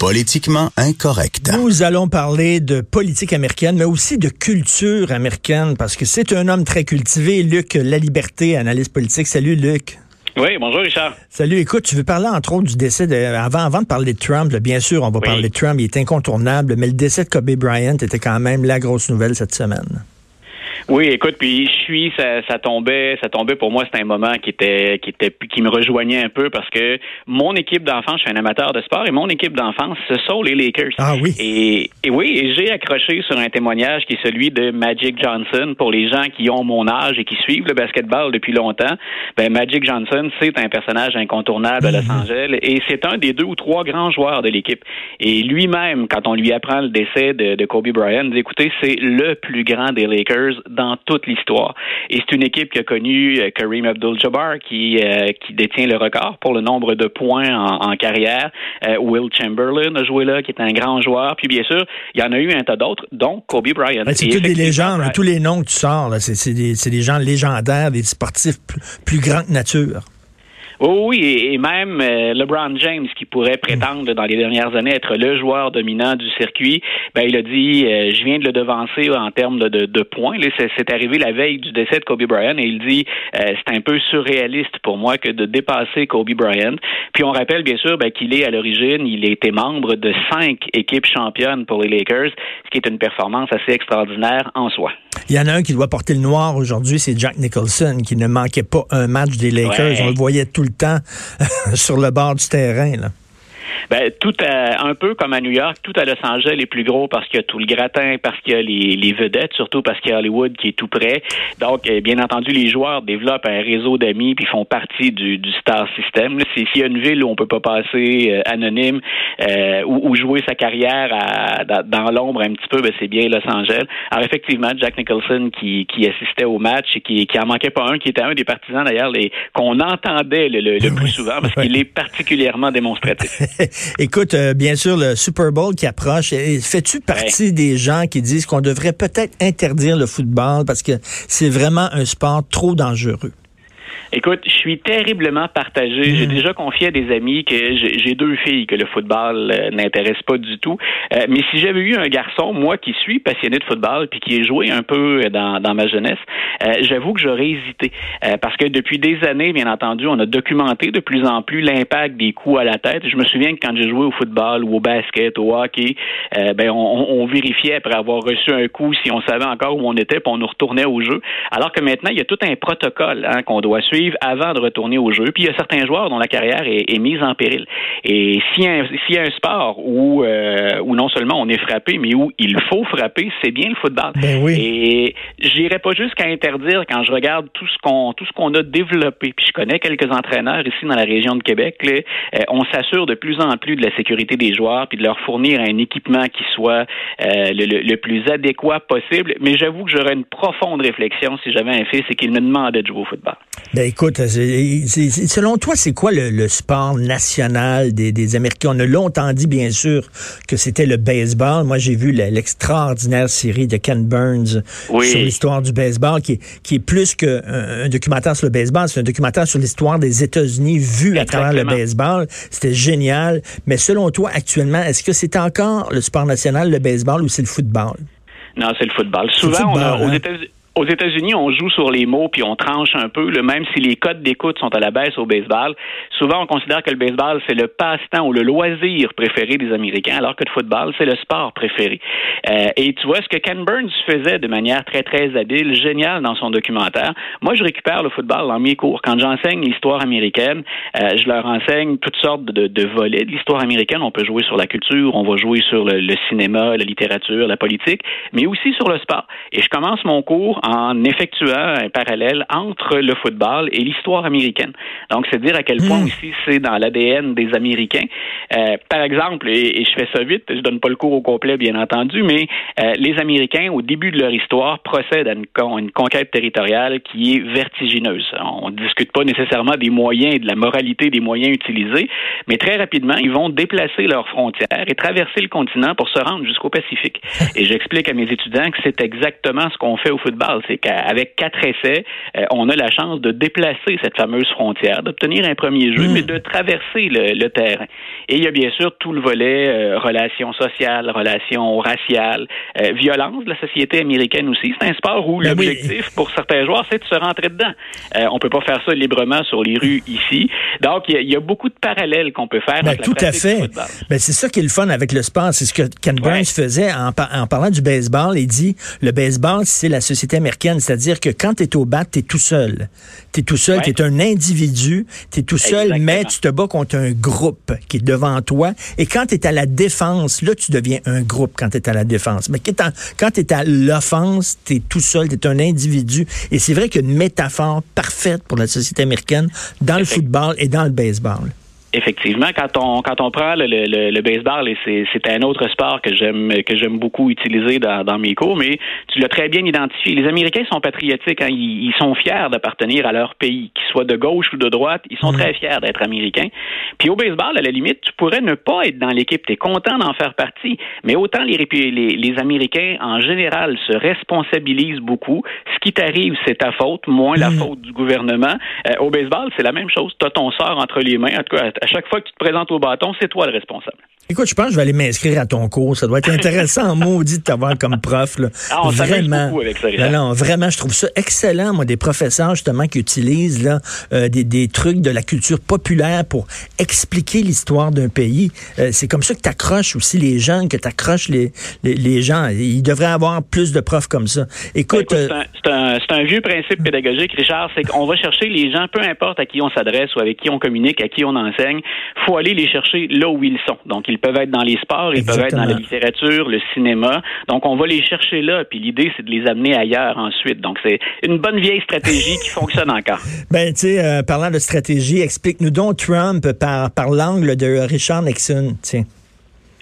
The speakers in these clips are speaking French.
Politiquement incorrect. Nous allons parler de politique américaine, mais aussi de culture américaine, parce que c'est un homme très cultivé, Luc La Liberté, analyste politique. Salut, Luc. Oui, bonjour Richard. Salut, écoute, tu veux parler entre autres du décès de... Avant, avant de parler de Trump, bien sûr, on va parler de Trump, il est incontournable, mais le décès de Kobe Bryant était quand même la grosse nouvelle cette semaine. Oui, écoute, puis je suis, ça, ça tombait, ça tombait pour moi, c'était un moment qui était, qui était, qui me rejoignait un peu parce que mon équipe d'enfance, je suis un amateur de sport et mon équipe d'enfance, ce sont les Lakers. Ah oui. Et, et oui, et j'ai accroché sur un témoignage qui est celui de Magic Johnson pour les gens qui ont mon âge et qui suivent le basketball depuis longtemps. Ben Magic Johnson, c'est un personnage incontournable à Los mhm. Angeles et c'est un des deux ou trois grands joueurs de l'équipe. Et lui-même, quand on lui apprend le décès de, de Kobe Bryant, dit, écoutez, c'est le plus grand des Lakers dans toute l'histoire. Et c'est une équipe qui a connu euh, Kareem Abdul-Jabbar, qui, euh, qui détient le record pour le nombre de points en, carrière. Euh, Will Chamberlain a joué là, qui est un grand joueur. Puis bien sûr, il y en a eu un tas d'autres, dont Kobe Bryant. Ben, c'est toutes des légendes, tous les noms que tu sors, c'est des, des, gens légendaires, des sportifs plus, plus grands que nature. Oh oui, et même euh, LeBron James, qui pourrait prétendre dans les dernières années être le joueur dominant du circuit, ben il a dit euh, je viens de le devancer en termes de, de, de points. C'est arrivé la veille du décès de Kobe Bryant et il dit euh, c'est un peu surréaliste pour moi que de dépasser Kobe Bryant. Puis on rappelle bien sûr ben, qu'il est à l'origine, il été membre de cinq équipes championnes pour les Lakers, ce qui est une performance assez extraordinaire en soi. Il y en a un qui doit porter le noir aujourd'hui, c'est Jack Nicholson, qui ne manquait pas un match des Lakers. On le voyait tout le temps sur le bord du terrain. Là. Ben, tout un peu comme à New York, tout à Los Angeles est plus gros parce qu'il y a tout le gratin, parce qu'il y a les, vedettes, surtout parce qu'il y a Hollywood qui est tout près. Donc, euh, bien entendu, les joueurs développent un réseau d'amis puis font partie du, star system. S'il y a une ville où on peut pas passer euh, anonyme euh, ou, jouer sa carrière dans, l'ombre un petit peu, ben, c'est bien Los Angeles. Alors effectivement, Jack Nicholson qui, assistait au match et qui, qui en manquait pas un, qui était un des partisans d'ailleurs qu'on entendait le, plus souvent parce qu'il est particulièrement démonstratif. Écoute, euh, bien sûr, le Super Bowl qui approche, fais-tu partie des gens qui disent qu'on devrait peut-être interdire le football parce que c'est vraiment un sport trop dangereux? Écoute, je suis terriblement partagé. J'ai hmm. déjà confié à des amis que j'ai deux filles que le football euh, n'intéresse pas du tout. Euh, mais si j'avais eu un garçon, moi qui suis passionné de football puis qui ai joué un peu dans, dans ma jeunesse, euh, j'avoue que j'aurais hésité. parce que depuis des années, bien entendu, on a documenté de plus en plus l'impact des coups à la tête. Je me souviens que quand j'ai joué au football ou au basket, au hockey, ben on, on, vérifiait après avoir reçu un coup si on savait encore où on était, puis on nous retournait au jeu. Alors que maintenant, il y a tout un protocole hein, qu'on doit suivre avant de retourner au jeu. Puis il y a certains joueurs dont la carrière est, mise en péril. Et s'il y, a un sport où, euh, où non seulement on est frappé, mais où il faut frapper, c'est bien le football. Ben oui. Et j'irai pas jusqu'à interdire quand je regarde tout ce qu'on tout ce qu'on a développé. Puis je connais quelques entraîneurs ici dans la région de Québec. Là, euh, on s'assure de plus en plus de la sécurité des joueurs puis de leur fournir un équipement qui soit euh, le, le, plus adéquat possible. Mais j'avoue que j'aurais une profonde réflexion si j'avais un fils et qu'il me demandait de jouer au football. Ben écoute, selon toi, c'est quoi le, sport national des, Américains? On a longtemps dit, bien sûr, que c'était le baseball. Moi, j'ai vu l'extraordinaire série de Ken Burns sur l'histoire du baseball, qui, qui est plus qu'un un documentaire sur le baseball. C'est un documentaire sur l'histoire des États-Unis vu à travers le baseball. C'était génial. Mais selon toi, actuellement, est-ce que c'est encore le sport national, le baseball, ou c'est le football? Non, c'est le football. Souvent, on a, aux hein? États-Unis aux États-Unis, on joue sur les mots puis on tranche un peu, le même si les codes d'écoute sont à la baisse au baseball. Souvent, on considère que le baseball, c'est le passe-temps ou le loisir préféré des Américains, alors que le football, c'est le sport préféré. Euh, et tu vois, ce que Ken Burns faisait de manière très, très habile, génial dans son documentaire, moi, je récupère le football dans mes cours. Quand j'enseigne l'histoire américaine, euh, je leur enseigne toutes sortes de, volets de l'histoire américaine. On peut jouer sur la culture, on va jouer sur le cinéma, la littérature, la politique, mais aussi sur le sport. Et je commence mon cours en effectuant un parallèle entre le football et l'histoire américaine. Donc, c'est dire à quel point hmm. aussi c'est dans l'ADN des Américains. Euh, par exemple, et, je fais ça vite, je donne pas le cours au complet, bien entendu, mais euh, les Américains, au début de leur histoire, procèdent à une, une, conquête territoriale qui est vertigineuse. On ne discute pas nécessairement des moyens et de la moralité des moyens utilisés, mais très rapidement, ils vont déplacer leurs frontières et traverser le continent pour se rendre jusqu'au Pacifique. Et j'explique à mes étudiants que c'est exactement ce qu'on fait au football c'est qu'avec quatre essais, euh, on a la chance de déplacer cette fameuse frontière, d'obtenir un premier jeu, hmm. mais de traverser le, terrain. Et il y a bien sûr tout le volet euh, relations sociales, relations raciales, euh, violence de la société américaine aussi. C'est un sport où ben l'objectif pour certains joueurs, c'est de se rentrer dedans. Euh, on peut pas faire ça librement sur les rues ici. Donc, il y, a beaucoup de parallèles qu'on peut faire. Ben, tout à fait. Ben, c'est ça qui est le fun avec le sport. C'est ce que Ken Burns faisait en, en, parlant du baseball. Il dit, le baseball, c'est la société américaine. C'est-à-dire que quand tu es au bat, tu es tout seul. Tu es tout seul, tu es un individu, tu es tout seul, mais tu te bats contre un groupe qui est devant toi. Et quand tu es à la défense, là, tu deviens un groupe quand tu es à la défense. Mais quand tu es à l'offense, tu es tout seul, tu es un individu. Et c'est vrai qu'une métaphore parfaite pour la société américaine dans le football et dans le baseball. Effectivement, quand on quand on prend le, le, le baseball et c'est un autre sport que j'aime que j'aime beaucoup utiliser dans, dans, mes cours, mais tu l'as très bien identifié. Les Américains sont patriotiques, hein. ils, sont fiers d'appartenir à leur pays, qu'ils soient de gauche ou de droite, ils sont mm. très fiers d'être américains. Puis au baseball, à la limite, tu pourrais ne pas être dans l'équipe, tu es content d'en faire partie, mais autant les, les, les Américains en général se responsabilisent beaucoup. Ce qui t'arrive, c'est ta faute, moins la mm. faute du gouvernement. Euh, au baseball, c'est la même chose. Tu as ton sort entre les mains. En tout cas, à chaque fois que tu te présentes au bâton, c'est toi le responsable. Écoute, je pense que je vais aller m'inscrire à ton cours. Ça doit être intéressant maudit de t'avoir comme prof. Là. Ah, on vraiment. Avec ça, non, non, vraiment, je trouve ça excellent, moi, des professeurs justement qui utilisent là, euh, des, des, trucs de la culture populaire pour expliquer l'histoire d'un pays. Euh, c'est comme ça que tu accroches aussi les gens, que tu accroches les, les, gens. Il devrait y avoir plus de profs comme ça. Écoute, ben, c'est un, un, vieux principe pédagogique, Richard, c'est qu'on va chercher les gens, peu importe à qui on s'adresse ou avec qui on communique, à qui on enseigne, faut aller les chercher là où ils sont. Donc, ils peuvent être dans les sports, ils peuvent être dans la littérature, le cinéma. Donc, on va les chercher là. Puis l'idée, c'est de les amener ailleurs ensuite. Donc, c'est une bonne vieille stratégie qui fonctionne encore. Ben, tu sais, euh, parlant de stratégie, explique-nous donc Trump par, par l'angle de Richard Nixon. Tiens.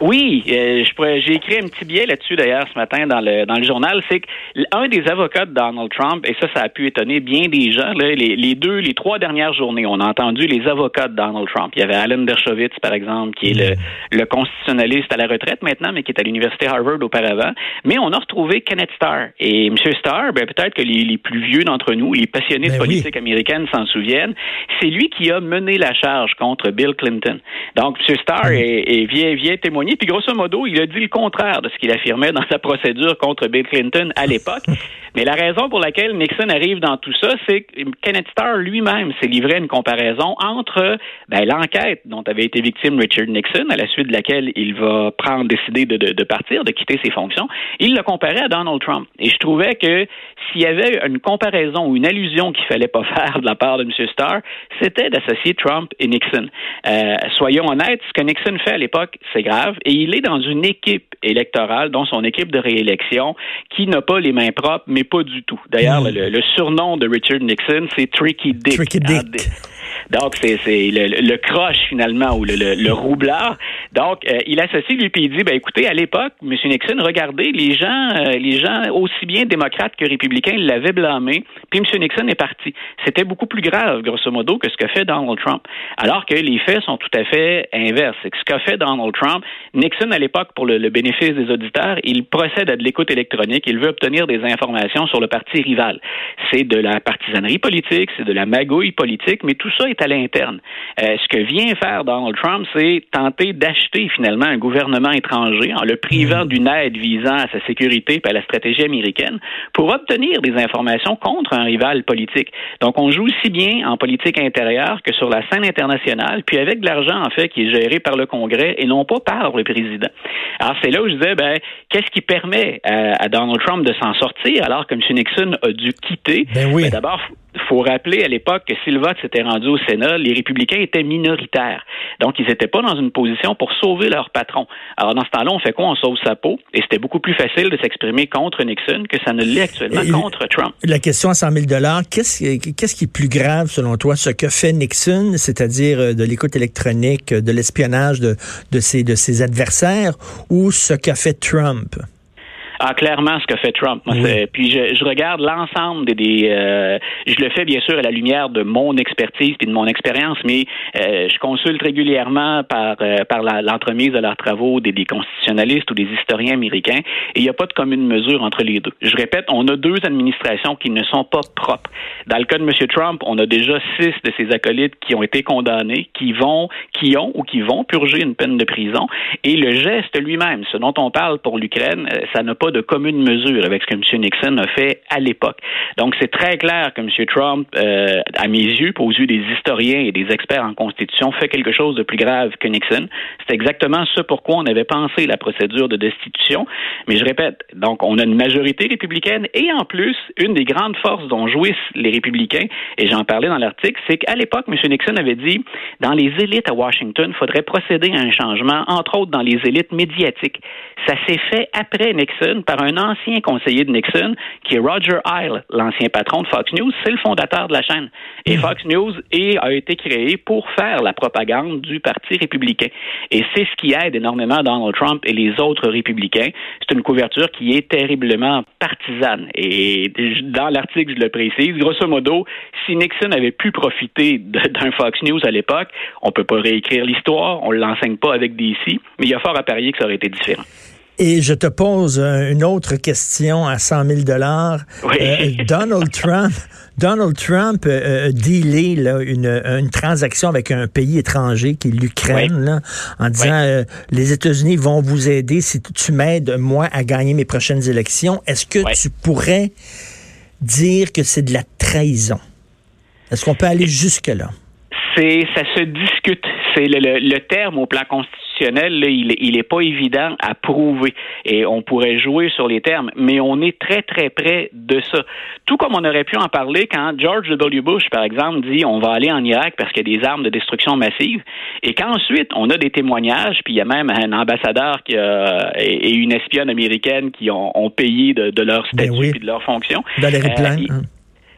Oui, euh, j'ai écrit un petit billet là-dessus d'ailleurs ce matin dans le dans le journal, c'est qu'un des avocats de Donald Trump, et ça, ça a pu étonner bien des gens, là, les, les, deux, les trois dernières journées, on a entendu les avocats de Donald Trump. Il y avait Alan Dershowitz, par exemple, qui est le, le constitutionnaliste à la retraite maintenant, mais qui est à l'université Harvard auparavant. Mais on a retrouvé Kenneth Starr. Et M. Starr, ben, peut-être que les, les, plus vieux d'entre nous, les passionnés de ben politique américaine s'en souviennent, c'est lui qui a mené la charge contre Bill Clinton. Donc, M. Starr est, est, vient, vient témoigner puis grosso modo, il a dit le contraire de ce qu'il affirmait dans sa procédure contre Bill Clinton à l'époque. Mais la raison pour laquelle Nixon arrive dans tout ça, c'est que Kenneth Starr lui-même s'est livré à une comparaison entre ben, l'enquête dont avait été victime Richard Nixon, à la suite de laquelle il va prendre, décider de, de, de partir, de quitter ses fonctions. Il l'a comparé à Donald Trump. Et je trouvais que s'il y avait une comparaison ou une allusion qu'il fallait pas faire de la part de M. Starr, c'était d'associer Trump et Nixon. Euh, soyons honnêtes, ce que Nixon fait à l'époque, c'est grave, et il est dans une équipe électorale, dont son équipe de réélection, qui n'a pas les mains propres, mais pas du tout. D'ailleurs, hmm. le, surnom de Richard Nixon, c'est Tricky Dick. Tricky Dick. Donc, c'est le, le, croche, finalement, ou le, le, roublard. Donc, euh, il associe lui, puis il dit, ben, écoutez, à l'époque, M. Nixon, regardez, les gens, euh, les gens, aussi bien démocrates que républicains, l'avaient blâmé, puis M. Nixon est parti. C'était beaucoup plus grave, grosso modo, que ce qu'a fait Donald Trump. Alors que les faits sont tout à fait inverses. C'est que ce qu'a fait Donald Trump, Nixon, à l'époque, pour le, bénéfice des auditeurs, il procède à de l'écoute électronique. Il veut obtenir des informations sur le parti rival. C'est de la partisanerie politique, c'est de la magouille politique, mais tout ça est à l'interne. Euh, ce que vient faire Donald Trump, c'est tenter d'acheter finalement un gouvernement étranger en le privant mm. d'une aide visant à sa sécurité et à la stratégie américaine pour obtenir des informations contre un rival politique. Donc, on joue aussi bien en politique intérieure que sur la scène internationale, puis avec de l'argent, en fait, qui est géré par le Congrès et non pas par le président. Alors, c'est là où je disais, ben, qu'est-ce qui permet à, Donald Trump de s'en sortir alors que M. Nixon a dû quitter? Ben oui. Ben, d'abord, faut rappeler à l'époque que si le vote s'était rendu au Sénat, les républicains étaient minoritaires. Donc, ils n'étaient pas dans une position pour sauver leur patron. Alors, dans ce temps-là, on fait quoi? On sauve sa peau. Et c'était beaucoup plus facile de s'exprimer contre Nixon que ça ne l'est actuellement contre Trump. La question à 100 000 qu'est-ce qui est plus grave, selon toi, ce que fait Nixon, c'est-à-dire euh, de l'écoute électronique, de l'espionnage de, de, ses, de ses adversaires, ou ce qu'a fait Trump? Ah, clairement, ce que fait Trump. Puis je, regarde l'ensemble des... Euh, je le fais, bien sûr, à la lumière de mon expertise et de mon expérience, mais euh, je consulte régulièrement par, euh, par l'entremise de leurs travaux des, des, constitutionnalistes ou des historiens américains, et il n'y a pas de commune mesure entre les deux. Je répète, on a deux administrations qui ne sont pas propres. Dans le cas de M. Trump, on a déjà six de ses acolytes qui ont été condamnés, qui vont, qui ont ou qui vont purger une peine de prison, et le geste lui-même, ce dont on parle pour l'Ukraine, ça n'a pas de commune mesure avec ce que M. Nixon a fait à l'époque. Donc, c'est très clair que M. Trump, euh, à mes yeux, aux yeux des historiens et des experts en constitution, fait quelque chose de plus grave que Nixon. C'est exactement ce pourquoi on avait pensé la procédure de destitution. Mais je répète, donc, on a une majorité républicaine et en plus, une des grandes forces dont jouissent les républicains, et j'en parlais dans l'article, c'est qu'à l'époque, M. Nixon avait dit, dans les élites à Washington, il faudrait procéder à un changement, entre autres dans les élites médiatiques. Ça s'est fait après Nixon par un ancien conseiller de Nixon, qui est Roger Isle, l'ancien patron de Fox News. C'est le fondateur de la chaîne. Et hmm. Fox News a été créé pour faire la propagande du Parti républicain. Et c'est ce qui aide énormément Donald Trump et les autres républicains. C'est une couverture qui est terriblement partisane. Et dans l'article, je le précise, grosso modo, si Nixon avait pu profiter d'un Fox News à l'époque, on peut pas réécrire l'histoire, on l'enseigne pas avec DC, mais il y a fort à parier que ça aurait été différent. Et je te pose une autre question à 100 000 dollars. Euh, Donald Trump, Donald Trump euh, a dealé une, une, transaction avec un pays étranger qui est l'Ukraine, en disant euh, les États-Unis vont vous aider si tu m'aides moi à gagner mes prochaines élections. Est-ce que tu pourrais dire que c'est de la trahison? Est-ce qu'on peut aller jusque là C'est ça se discute. C'est le, le terme au plan constitutionnel il n'est pas évident à prouver. Et on pourrait jouer sur les termes, mais on est très, très près de ça. Tout comme on aurait pu en parler quand George W. Bush, par exemple, dit on va aller en Irak parce qu'il y a des armes de destruction massive, et qu'ensuite on a des témoignages, puis il y a même un ambassadeur qui et une espionne américaine qui ont, payé de, leur ben statut et de leur fonction. Valérie euh,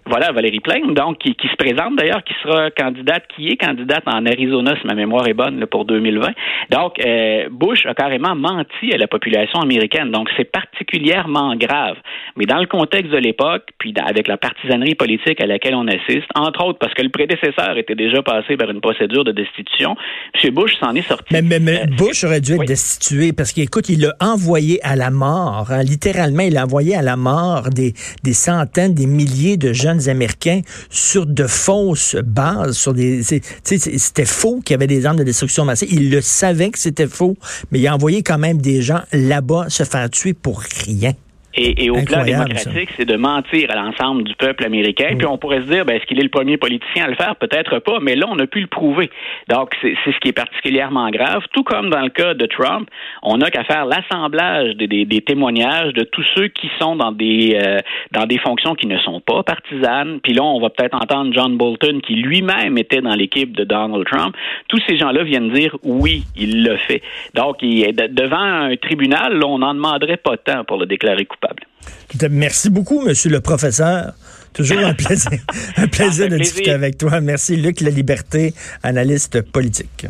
voilà, Valérie Plame, donc, qui, se présente d'ailleurs, qui sera candidate, qui est candidate en Arizona, si ma mémoire est bonne, pour 2020. Donc, euh, Bush a carrément menti à la population américaine. Donc, c'est particulièrement grave. Mais dans le contexte de l'époque, puis avec la partisanerie politique à laquelle on assiste, entre autres parce que le prédécesseur était déjà passé par une procédure de destitution, M. Bush s'en est sorti. Mais, mais, euh, Bush aurait dû être destitué parce qu'écoute, il l'a envoyé à la mort. Hein. littéralement, il a envoyé à la mort des, des centaines, des milliers de Américains sur de fausses bases, sur des, c'était faux qu'il y avait des armes de destruction massive. Il le savait que c'était faux, mais il a envoyé quand même des gens là-bas se faire tuer pour rien. Et, au plan démocratique, c'est de mentir à l'ensemble du peuple américain. Puis on pourrait se dire, ben, est-ce qu'il est le premier politicien à le faire? Peut-être pas, mais là, on a pu le prouver. Donc, c'est ce qui est particulièrement grave. Tout comme dans le cas de Trump, on n'a qu'à faire l'assemblage des, des, témoignages de tous ceux qui sont dans des, euh, dans des fonctions qui ne sont pas partisanes. Puis là, on va peut-être entendre John Bolton, qui lui-même était dans l'équipe de Donald Trump. Tous ces gens-là viennent dire, oui, il l'a fait. Donc, il est devant un tribunal, on n'en demanderait pas tant pour le déclarer coupable. Merci beaucoup, monsieur le professeur. Toujours un plaisir, un plaisir de discuter avec toi. Merci, Luc La Liberté, analyste politique.